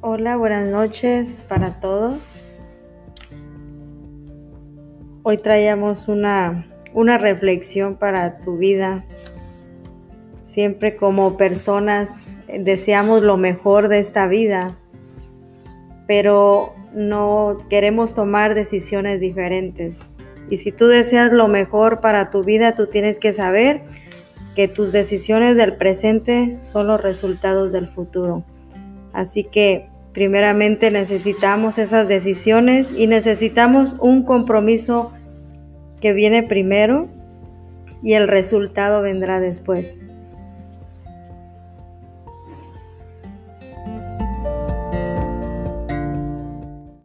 Hola, buenas noches para todos. Hoy traíamos una, una reflexión para tu vida. Siempre como personas deseamos lo mejor de esta vida, pero no queremos tomar decisiones diferentes. Y si tú deseas lo mejor para tu vida, tú tienes que saber que tus decisiones del presente son los resultados del futuro. Así que primeramente necesitamos esas decisiones y necesitamos un compromiso que viene primero y el resultado vendrá después.